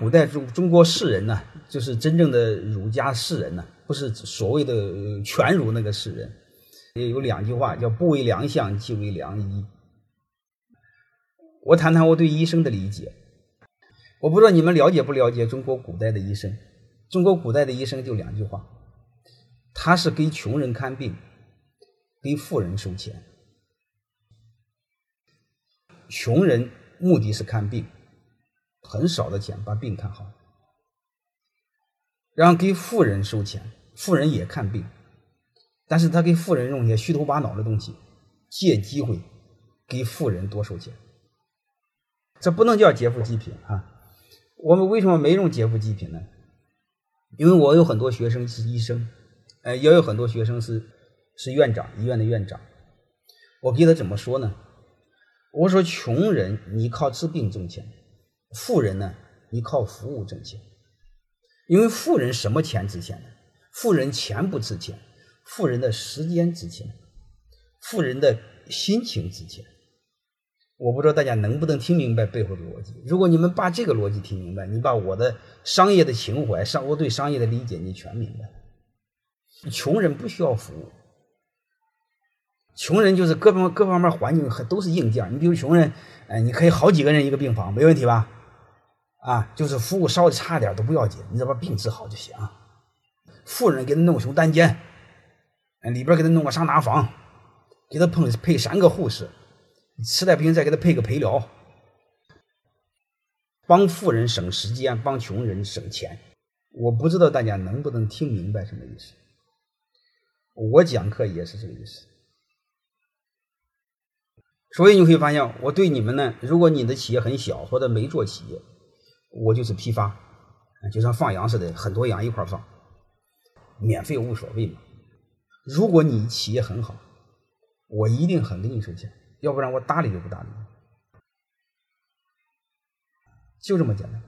古代中中国士人呢，就是真正的儒家士人呢，不是所谓的全儒那个士人。也有两句话叫“不为良相，即为良医”。我谈谈我对医生的理解。我不知道你们了解不了解中国古代的医生。中国古代的医生就两句话：他是给穷人看病，给富人收钱。穷人目的是看病，很少的钱把病看好，然后给富人收钱，富人也看病。但是他给富人用些虚头巴脑的东西，借机会给富人多收钱，这不能叫劫富济贫啊！我们为什么没用劫富济贫呢？因为我有很多学生是医生，呃，也有很多学生是是院长，医院的院长。我给他怎么说呢？我说：穷人你靠治病挣钱，富人呢你靠服务挣钱。因为富人什么钱值钱呢？富人钱不值钱。富人的时间值钱，富人的心情值钱。我不知道大家能不能听明白背后的逻辑。如果你们把这个逻辑听明白，你把我的商业的情怀、商我对商业的理解，你全明白。穷人不需要服务，穷人就是各方各方面环境都是硬件。你比如穷人，哎，你可以好几个人一个病房，没问题吧？啊，就是服务稍微差点都不要紧，你只要把病治好就行。富人给他弄胸单间。里边给他弄个桑拿房，给他配配三个护士，实在不行再给他配个陪聊，帮富人省时间，帮穷人省钱。我不知道大家能不能听明白什么意思。我讲课也是这个意思。所以你会发现，我对你们呢，如果你的企业很小或者没做企业，我就是批发，就像放羊似的，很多羊一块放，免费无所谓嘛。如果你企业很好，我一定很给你收钱，要不然我搭理都不搭理你，就这么简单。